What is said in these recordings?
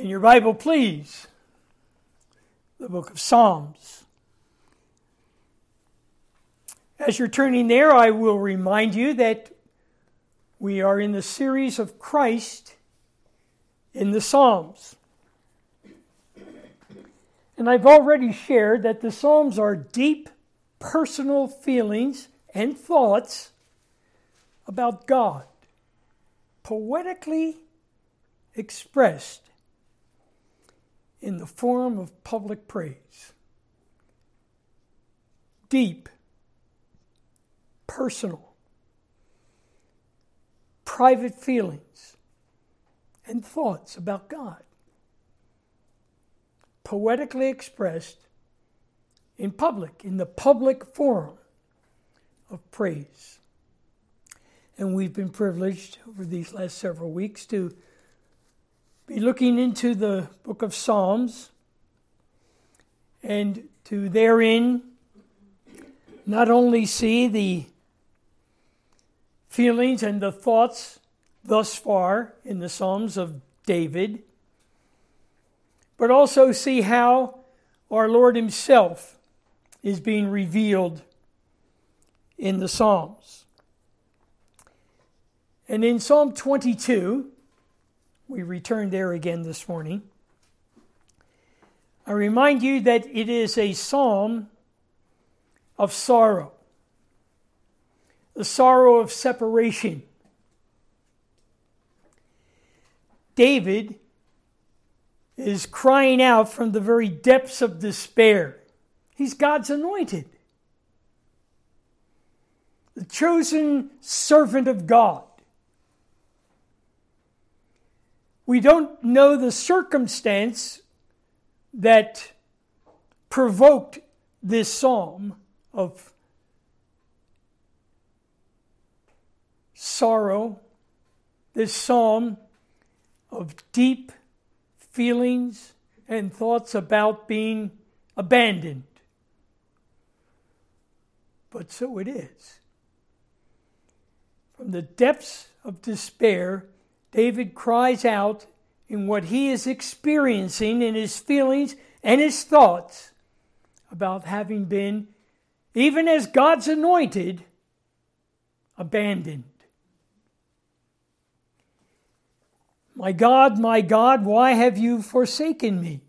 In your Bible, please, the book of Psalms. As you're turning there, I will remind you that we are in the series of Christ in the Psalms. And I've already shared that the Psalms are deep personal feelings and thoughts about God, poetically expressed in the form of public praise. Deep, personal, private feelings and thoughts about God, poetically expressed in public, in the public forum of praise. And we've been privileged over these last several weeks to be looking into the book of Psalms and to therein not only see the feelings and the thoughts thus far in the Psalms of David, but also see how our Lord Himself is being revealed in the Psalms. And in Psalm 22, we return there again this morning. I remind you that it is a psalm of sorrow, the sorrow of separation. David is crying out from the very depths of despair. He's God's anointed, the chosen servant of God. We don't know the circumstance that provoked this psalm of sorrow, this psalm of deep feelings and thoughts about being abandoned. But so it is. From the depths of despair, David cries out in what he is experiencing in his feelings and his thoughts about having been, even as God's anointed, abandoned. My God, my God, why have you forsaken me?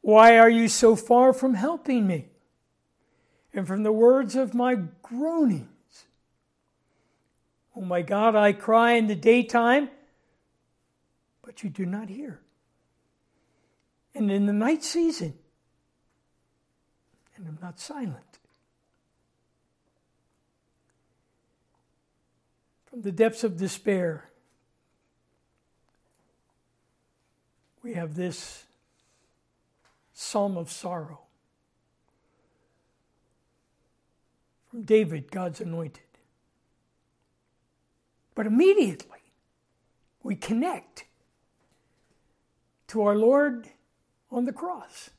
Why are you so far from helping me? And from the words of my groaning, Oh my God, I cry in the daytime, but you do not hear. And in the night season, and I'm not silent. From the depths of despair, we have this psalm of sorrow from David, God's anointed. But immediately we connect to our Lord on the cross.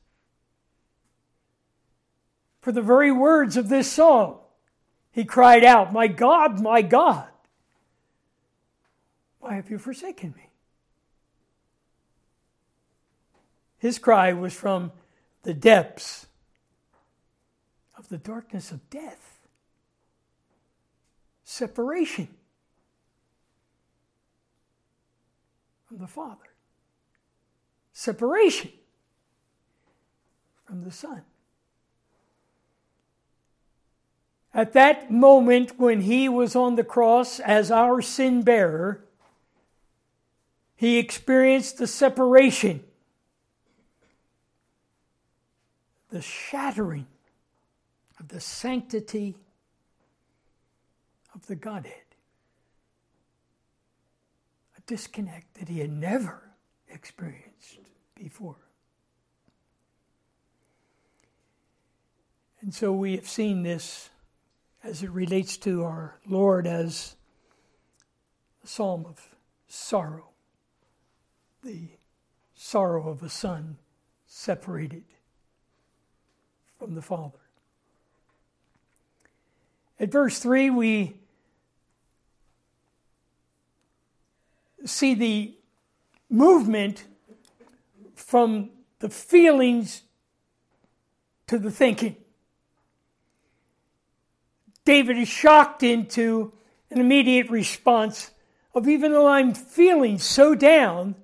For the very words of this song, he cried out, My God, my God, why have you forsaken me? His cry was from the depths of the darkness of death, separation. From the Father, separation from the Son. At that moment when he was on the cross as our sin bearer, he experienced the separation, the shattering of the sanctity of the Godhead. Disconnect that he had never experienced before. And so we have seen this as it relates to our Lord as a psalm of sorrow, the sorrow of a son separated from the Father. At verse 3, we see the movement from the feelings to the thinking. David is shocked into an immediate response of even though I'm feeling so down,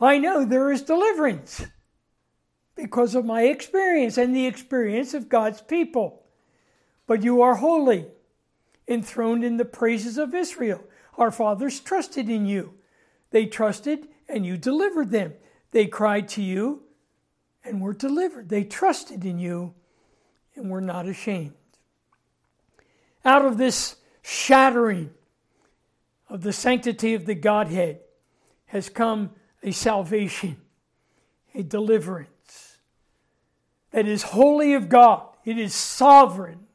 I know there is deliverance because of my experience and the experience of God's people. But you are holy, enthroned in the praises of Israel. Our fathers trusted in you. They trusted and you delivered them. They cried to you and were delivered. They trusted in you and were not ashamed. Out of this shattering of the sanctity of the Godhead has come a salvation, a deliverance that is wholly of God, it is sovereign.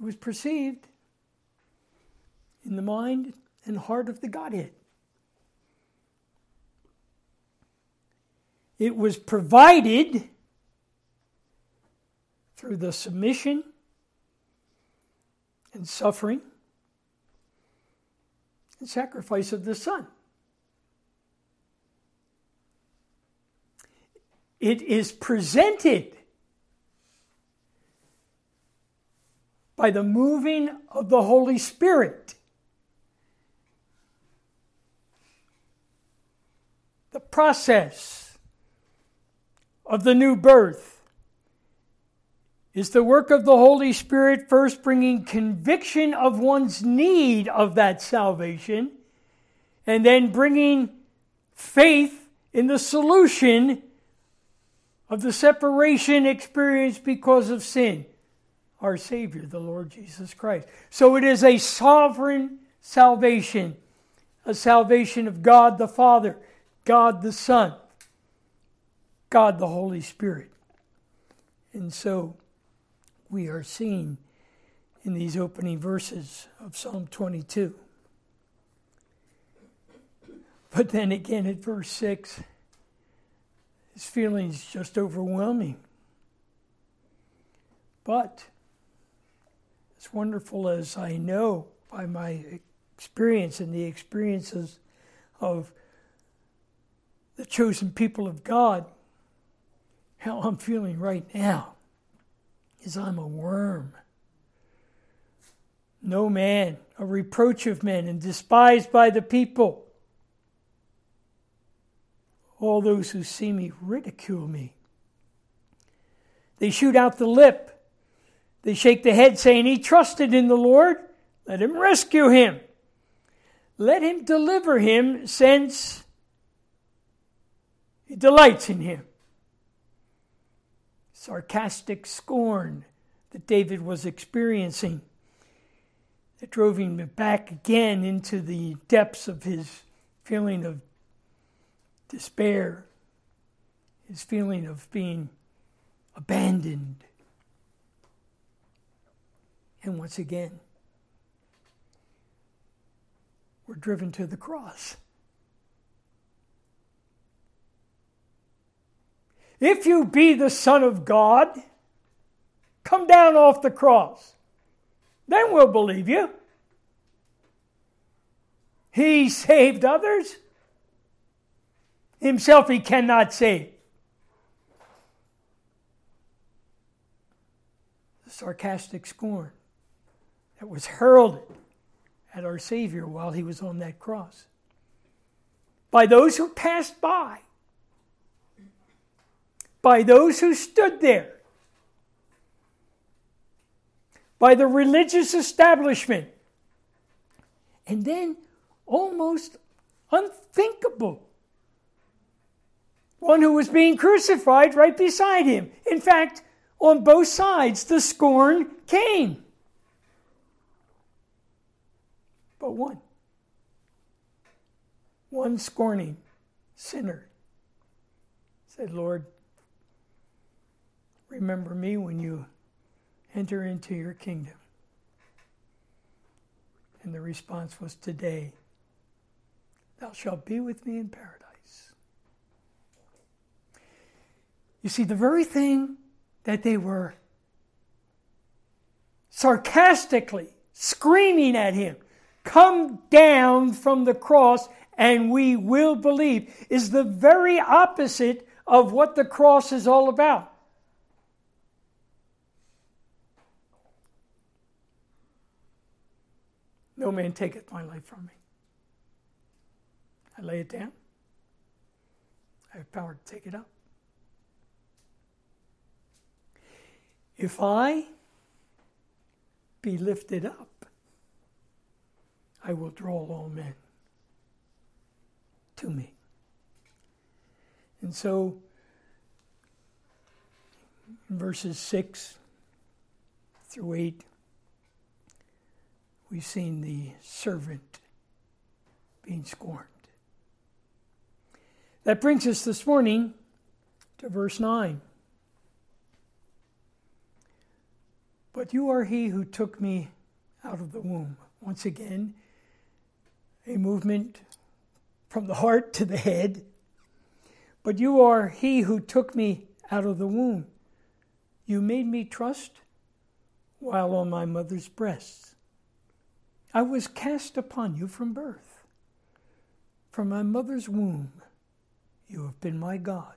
It was perceived in the mind and heart of the Godhead. It was provided through the submission and suffering and sacrifice of the Son. It is presented by the moving of the Holy Spirit. The process of the new birth is the work of the Holy Spirit first bringing conviction of one's need of that salvation, and then bringing faith in the solution of the separation experienced because of sin, our Savior, the Lord Jesus Christ. So it is a sovereign salvation, a salvation of God the Father, God the Son, God the Holy Spirit. And so, we are seeing in these opening verses of Psalm 22. But then again at verse 6, his feelings just overwhelming. But as wonderful as I know by my experience and the experiences of the chosen people of God, how I'm feeling right now is I'm a worm. No man, a reproach of men, and despised by the people. All those who see me ridicule me. They shoot out the lip. They shake the head, saying, He trusted in the Lord. Let him rescue him. Let him deliver him, since he delights in him sarcastic scorn that David was experiencing that drove him back again into the depths of his feeling of despair, his feeling of being abandoned. And once again, we're driven to the cross. If you be the Son of God, come down off the cross. Then we'll believe you. He saved others. Himself he cannot save. The sarcastic scorn that was hurled at our Savior while he was on that cross. by those who passed by, by those who stood there, by the religious establishment, and then almost unthinkable. One who was being crucified right beside him. In fact, on both sides, the scorn came. But one, one scorning sinner said, Lord, remember me when you enter into your kingdom. And the response was, Today, thou shalt be with me in paradise. You see, the very thing that they were sarcastically screaming at him, Come down from the cross and we will believe, is the very opposite of what the cross is all about. No man taketh my life from me. I lay it down. I have power to take it up. If I be lifted up, I will draw all men to me. And so, verses 6 through 8, we've seen the servant being scorned. That brings us this morning to verse 9. But you are he who took me out of the womb. Once again, a movement from the heart to the head. But you are he who took me out of the womb. You made me trust while on my mother's breasts. I was cast upon you from birth. From my mother's womb, you have been my God.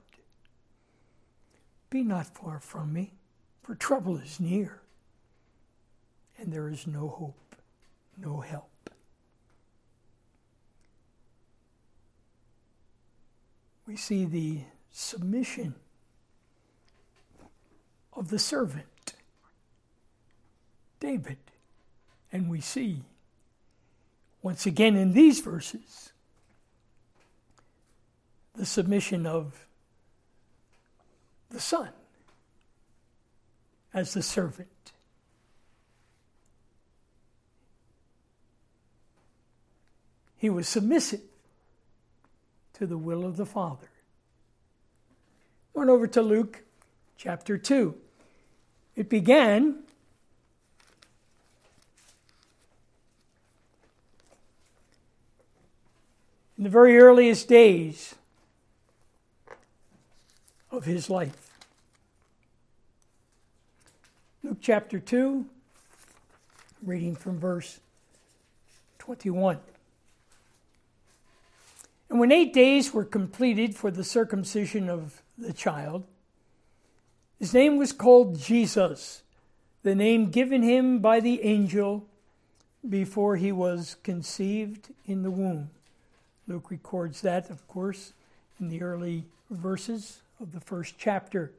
Be not far from me, for trouble is near, and there is no hope, no help. We see the submission of the servant, David, and we see once again in these verses the submission of the son as the servant. He was submissive to the will of the Father. Went over to Luke chapter 2. It began in the very earliest days of his life. Luke chapter 2, reading from verse 21. And when eight days were completed for the circumcision of the child, his name was called Jesus, the name given him by the angel before he was conceived in the womb. Luke records that, of course, in the early verses of the first chapter.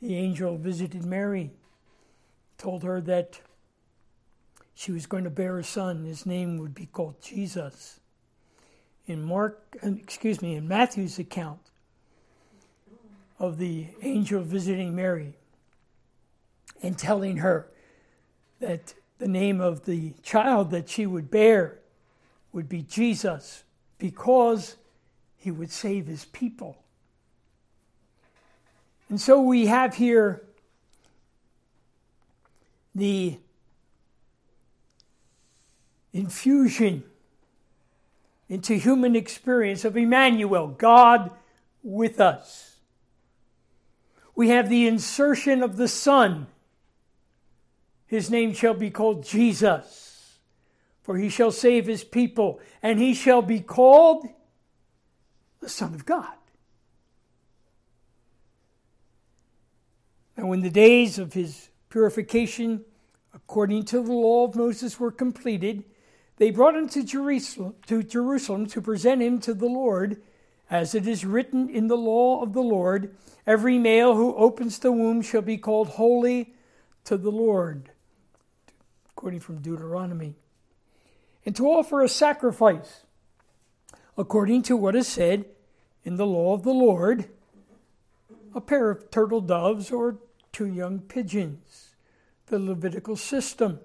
The angel visited Mary, told her that she was going to bear a son. His name would be called Jesus. In Mark, excuse me, in Matthew's account of the angel visiting Mary and telling her that the name of the child that she would bear would be Jesus because he would save his people. And so we have here the infusion into human experience of Emmanuel, God with us. We have the insertion of the Son. His name shall be called Jesus for he shall save his people, and he shall be called the Son of God. And when the days of his purification according to the law of Moses were completed, they brought him to Jerusalem, to Jerusalem to present him to the Lord, as it is written in the law of the Lord Every male who opens the womb shall be called holy to the Lord, according from Deuteronomy. And to offer a sacrifice, according to what is said in the law of the Lord, a pair of turtle doves or two young pigeons. The Levitical system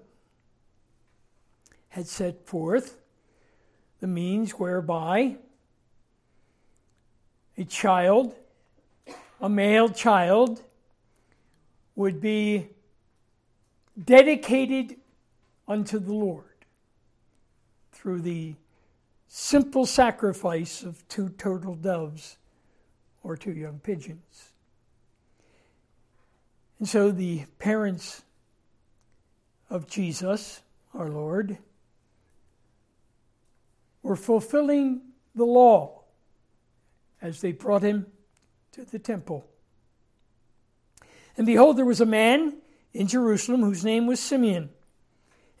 had set forth the means whereby a child, a male child, would be dedicated unto the Lord through the simple sacrifice of two turtle doves or two young pigeons. And so the parents of Jesus, our Lord, were fulfilling the law as they brought him to the temple. And behold, there was a man in Jerusalem whose name was Simeon.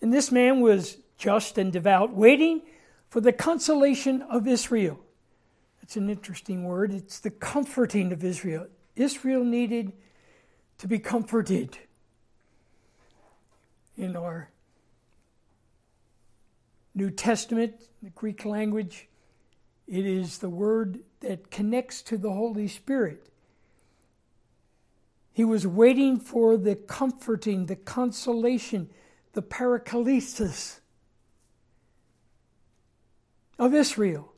And this man was just and devout, waiting for the consolation of Israel. That's an interesting word. It's the comforting of Israel. Israel needed to be comforted in our New Testament, the Greek language. It is the word that connects to the Holy Spirit. He was waiting for the comforting, the consolation, the paraklesis of Israel.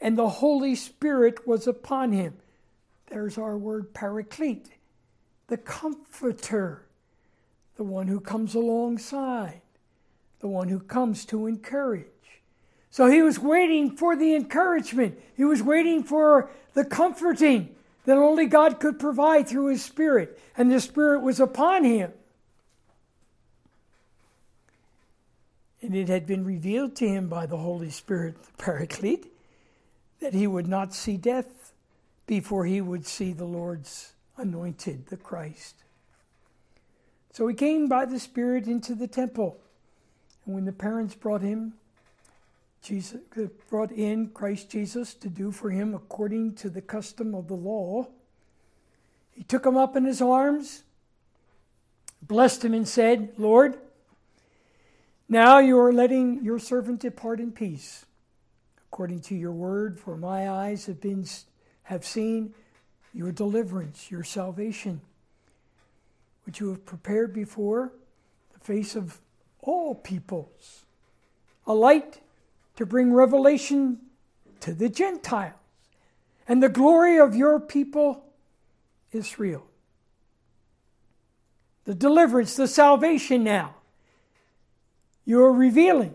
And the Holy Spirit was upon him. There's our word paraclete, the comforter, the one who comes alongside, the one who comes to encourage. So he was waiting for the encouragement. He was waiting for the comforting that only God could provide through his Spirit. And the Spirit was upon him. And it had been revealed to him by the Holy Spirit, the Paraclete, that he would not see death before he would see the Lord's anointed, the Christ. So he came by the Spirit into the temple. And when the parents brought him Jesus uh, brought in Christ Jesus to do for him according to the custom of the law. He took him up in his arms, blessed him, and said, Lord, now you are letting your servant depart in peace, according to your word, for my eyes have been have seen your deliverance, your salvation, which you have prepared before the face of all peoples, a light to bring revelation to the Gentiles. And the glory of your people, Israel. The deliverance, the salvation now, you are revealing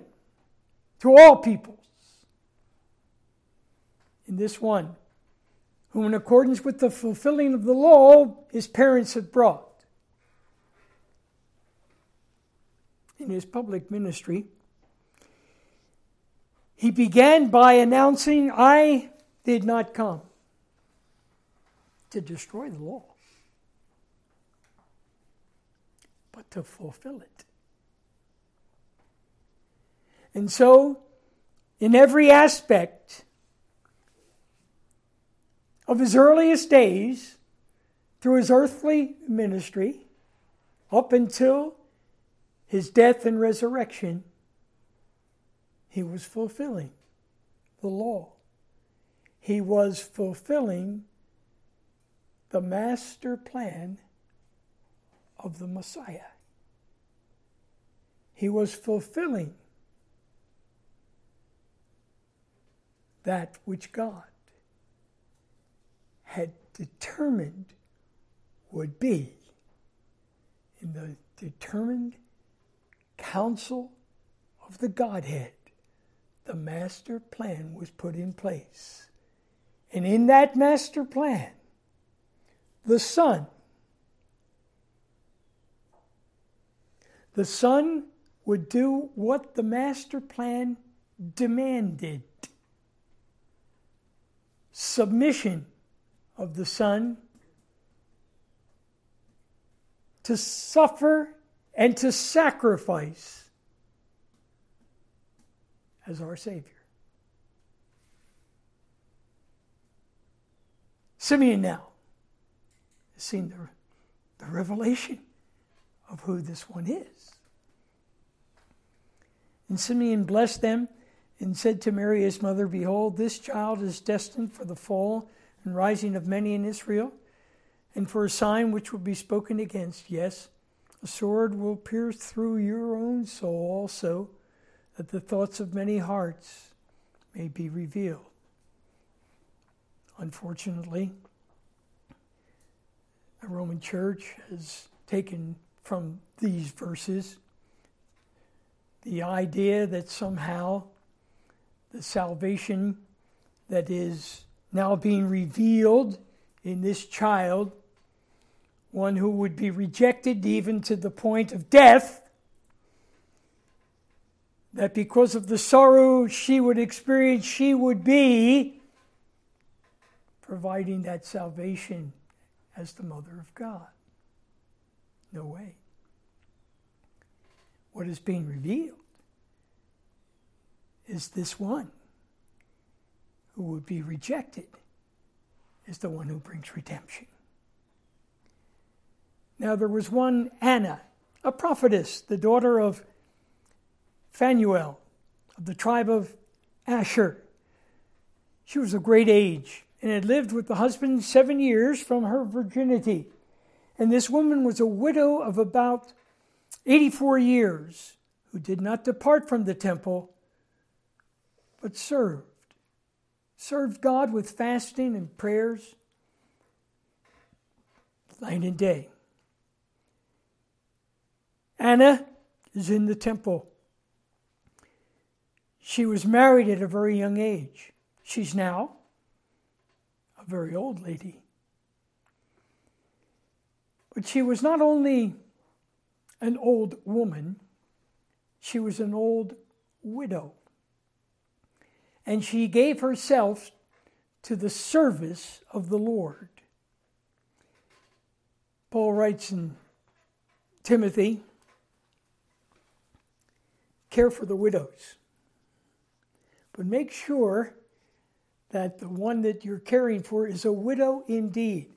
to all peoples. In this one, whom in accordance with the fulfilling of the law, his parents had brought. In his public ministry, he began by announcing, I did not come to destroy the law, but to fulfill it. And so, in every aspect of his earliest days, through his earthly ministry, up until his death and resurrection, he was fulfilling the law. He was fulfilling the master plan of the Messiah. He was fulfilling that which God had determined would be in the determined counsel of the Godhead the master plan was put in place. And in that master plan, the Son, the Son would do what the master plan demanded submission of the Son to suffer and to sacrifice as our Savior. Simeon now has seen the, the revelation of who this one is. And Simeon blessed them and said to Mary his mother, Behold, this child is destined for the fall and rising of many in Israel, and for a sign which will be spoken against. Yes, a sword will pierce through your own soul also, that the thoughts of many hearts may be revealed. Unfortunately, the Roman Church has taken from these verses the idea that somehow the salvation that is now being revealed in this child, one who would be rejected even to the point of death, that because of the sorrow she would experience, she would be providing that salvation as the mother of God. No way. What is being revealed is this one who would be rejected is the one who brings redemption. Now, there was one Anna, a prophetess, the daughter of Phanuel of the tribe of Asher. She was of great age and had lived with the husband seven years from her virginity. And this woman was a widow of about 84 years who did not depart from the temple but served. Served God with fasting and prayers night and day. Anna is in the temple. She was married at a very young age. She's now a very old lady. But she was not only an old woman, she was an old widow and she gave herself to the service of the Lord. Paul writes in Timothy care for the widows, but make sure that the one that you're caring for is a widow indeed.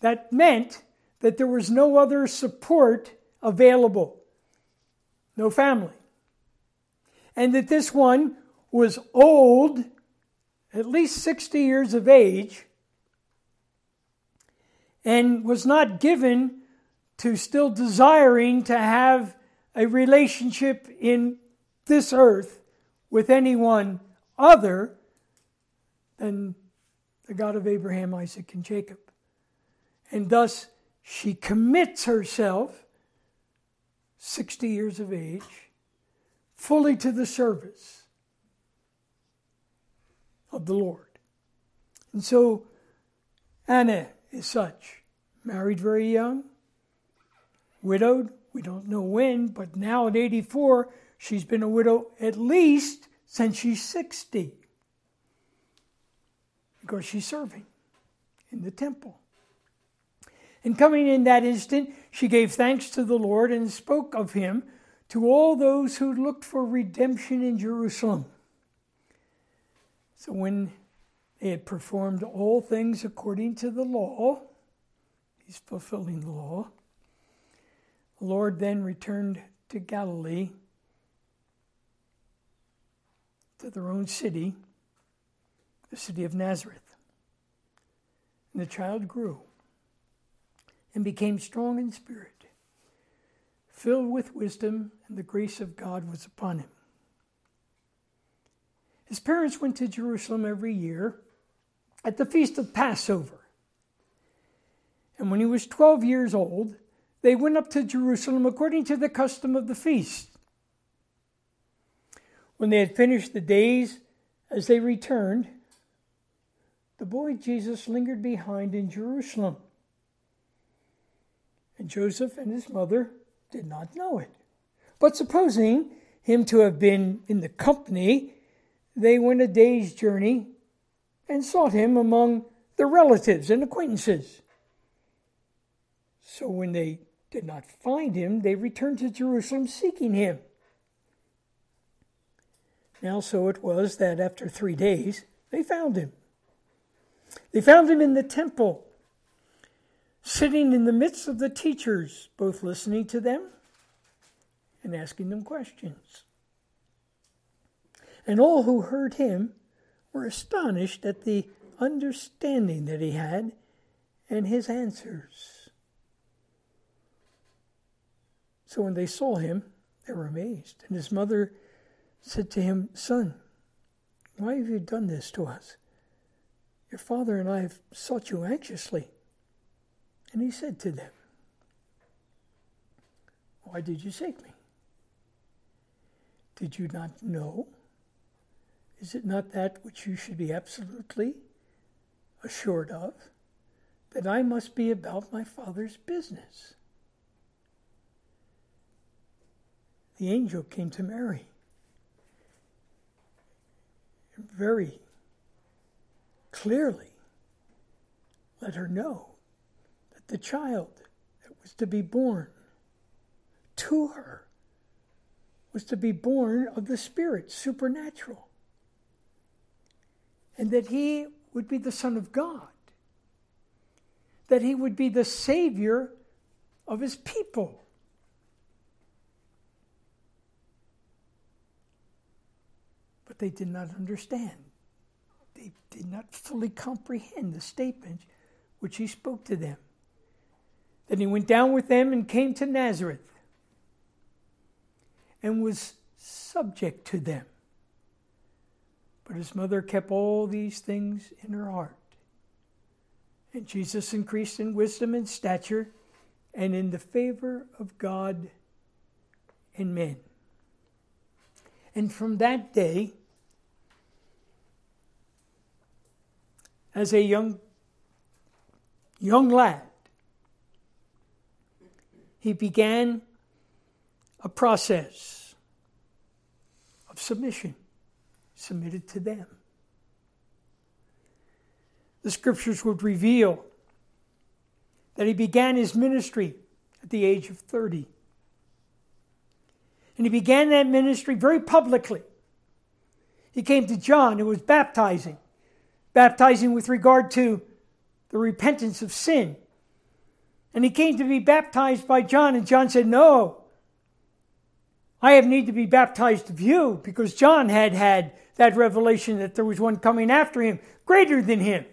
That meant that there was no other support available, no family. And that this one was old, at least 60 years of age, and was not given to still desiring to have a relationship in this earth with anyone other than the God of Abraham, Isaac, and Jacob. And thus she commits herself, 60 years of age, fully to the service of the Lord. And so Anna is such, married very young, widowed, we don't know when, but now at 84, she's been a widow at least since she's 60 because she's serving in the temple. And coming in that instant, she gave thanks to the Lord and spoke of him to all those who looked for redemption in Jerusalem. So when they had performed all things according to the law, he's fulfilling the law. The Lord then returned to Galilee, to their own city, the city of Nazareth. And the child grew and became strong in spirit, filled with wisdom, and the grace of God was upon him. His parents went to Jerusalem every year at the feast of Passover. And when he was 12 years old, they went up to Jerusalem according to the custom of the feast. When they had finished the days, as they returned, the boy Jesus lingered behind in Jerusalem. And Joseph and his mother did not know it. But supposing him to have been in the company, they went a day's journey and sought him among their relatives and acquaintances. So when they did not find him, they returned to Jerusalem seeking him. Now, so it was that after three days, they found him. They found him in the temple, sitting in the midst of the teachers, both listening to them and asking them questions. And all who heard him were astonished at the understanding that he had and his answers. So when they saw him, they were amazed. And his mother said to him, Son, why have you done this to us? Your father and I have sought you anxiously. And he said to them, Why did you seek me? Did you not know? Is it not that which you should be absolutely assured of? That I must be about my Father's business. The angel came to Mary. And very clearly let her know that the child that was to be born to her was to be born of the Spirit, supernatural, and that he would be the Son of God, that he would be the Savior of his people. But they did not understand. They did not fully comprehend the statement which he spoke to them. Then he went down with them and came to Nazareth and was subject to them. But his mother kept all these things in her heart. And Jesus increased in wisdom and stature and in the favor of God and men. And from that day, as a young young lad, he began a process of submission, submitted to them. The scriptures would reveal that he began his ministry at the age of 30. And he began that ministry very publicly. He came to John, who was baptizing, baptizing with regard to the repentance of sin. And he came to be baptized by John, and John said, No, I have need to be baptized of you because John had had that revelation that there was one coming after him, greater than him,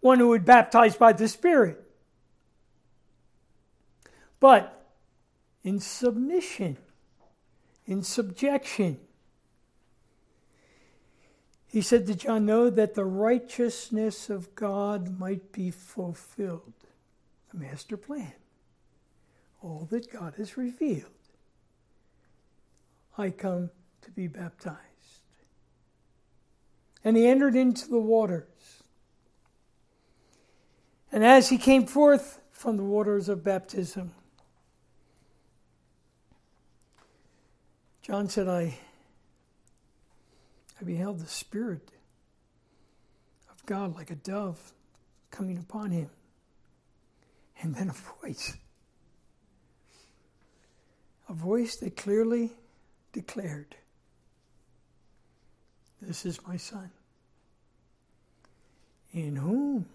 one who would baptize by the Spirit. But in submission, in subjection, he said to John, Know that the righteousness of God might be fulfilled. The master plan. All that God has revealed. I come to be baptized. And he entered into the waters. And as he came forth from the waters of baptism, John said, I, I beheld the Spirit of God like a dove coming upon him. And then a voice. A voice that clearly declared, This is my son, in whom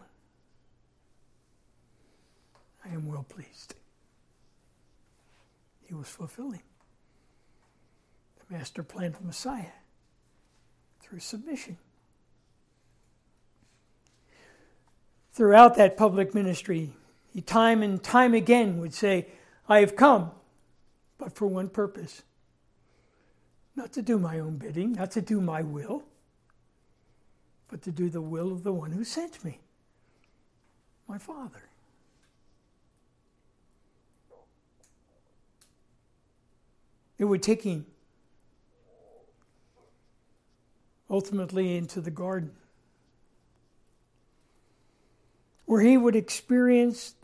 I am well pleased. He was fulfilling the master plan of Messiah through submission. Throughout that public ministry, he time and time again would say, I have come, but for one purpose not to do my own bidding, not to do my will, but to do the will of the one who sent me, my Father. It would take him ultimately into the garden, where he would experience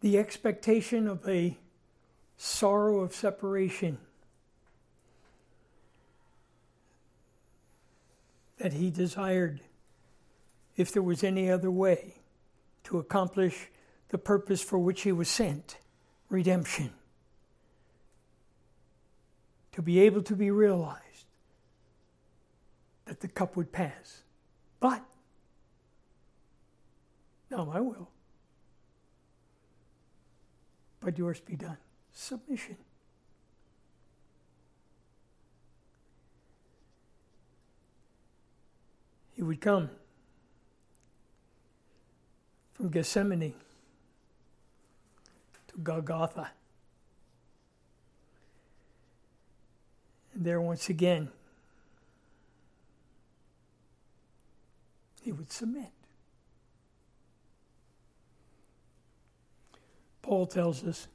the expectation of a sorrow of separation that he desired, if there was any other way, to accomplish the purpose for which he was sent redemption. to be able to be realized that the cup would pass. But, not my will, but yours be done. Submission. He would come from Gethsemane to Golgotha. And there, once again, he would submit. Paul tells us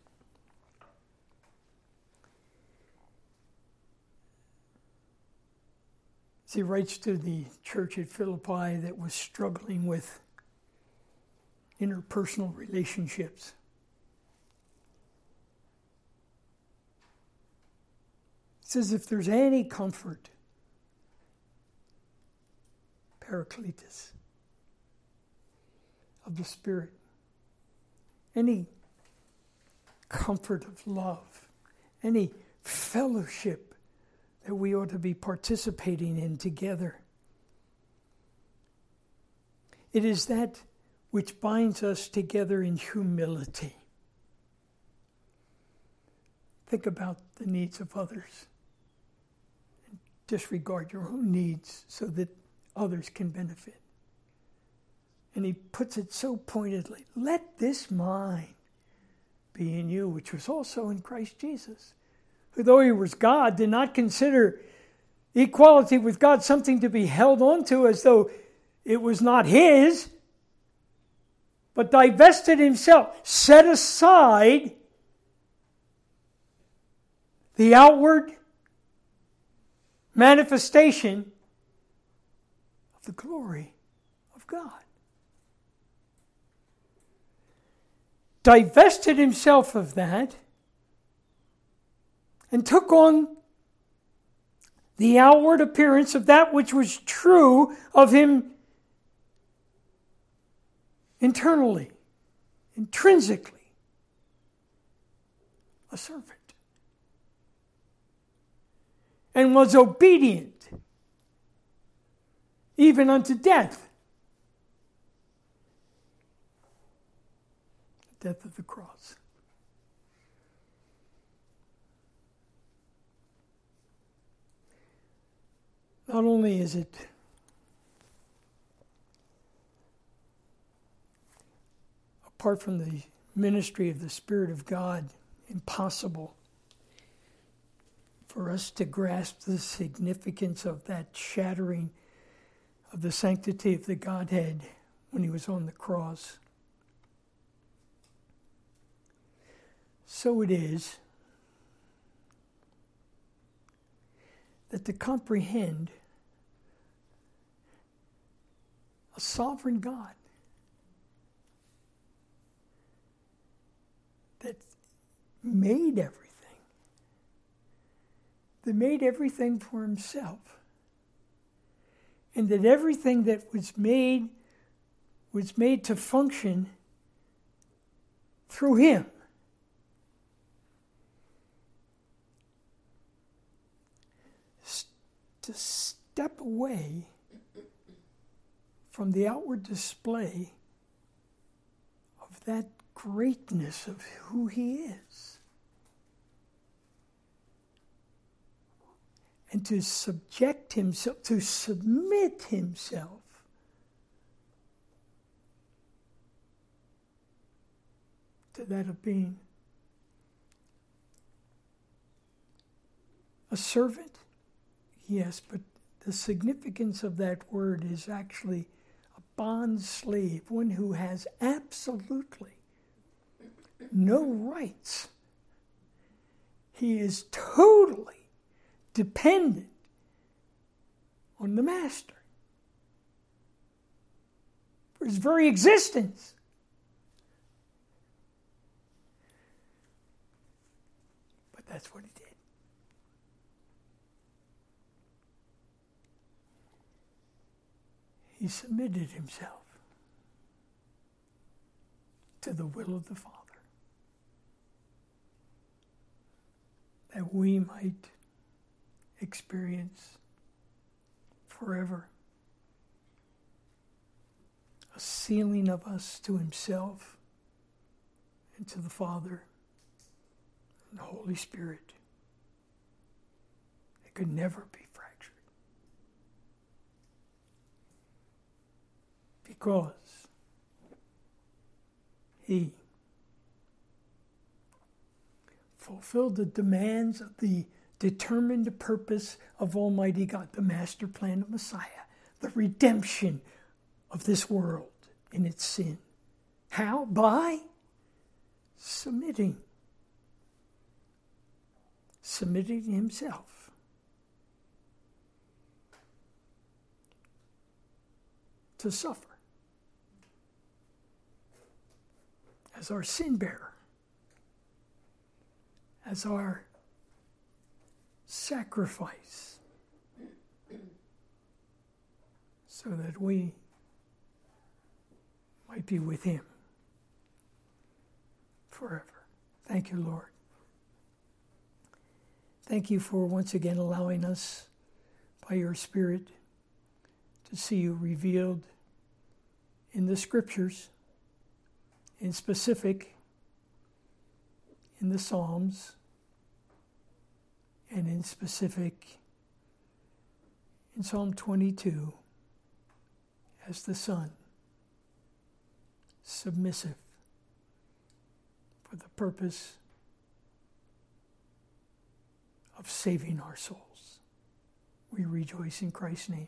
he writes to the church at Philippi that was struggling with interpersonal relationships. He says, if there's any comfort, Paracletus of the Spirit, any comfort of love, any fellowship that we ought to be participating in together. It is that which binds us together in humility. Think about the needs of others. Disregard your own needs so that others can benefit. And he puts it so pointedly let this mind be in you, which was also in Christ Jesus, who, though he was God, did not consider equality with God something to be held onto as though it was not his but divested himself, set aside the outward manifestation of the glory of God. Divested himself of that and took on the outward appearance of that which was true of him internally, intrinsically, a servant. And was obedient even unto death. The death of the cross. Not only is it apart from the ministry of the Spirit of God, impossible for us to grasp the significance of that shattering of the sanctity of the Godhead when he was on the cross. So it is that to comprehend a sovereign God that made everything, that made everything for himself, and that everything that was made was made to function through him. to step away from the outward display of that greatness of who He is. And to subject Himself, to submit Himself to that of being a servant? Yes, but the significance of that word is actually bond slave, one who has absolutely no rights. He is totally dependent on the master for his very existence. But that's what he submitted himself to the will of the Father. that we might experience forever. A sealing of us to Himself and to the Father and the Holy Spirit. It could never be Because He fulfilled the demands of the determined purpose of Almighty God, the master plan of Messiah, the redemption of this world in its sin. How? By submitting. Submitting himself. To suffer as our sin bearer, as our sacrifice so that we might be with Him forever. Thank you, Lord. Thank you for once again allowing us by your Spirit to see you revealed in the Scriptures, in specific, in the Psalms and in specific in Psalm 22 as the Son, submissive for the purpose of saving our souls. We rejoice in Christ's name.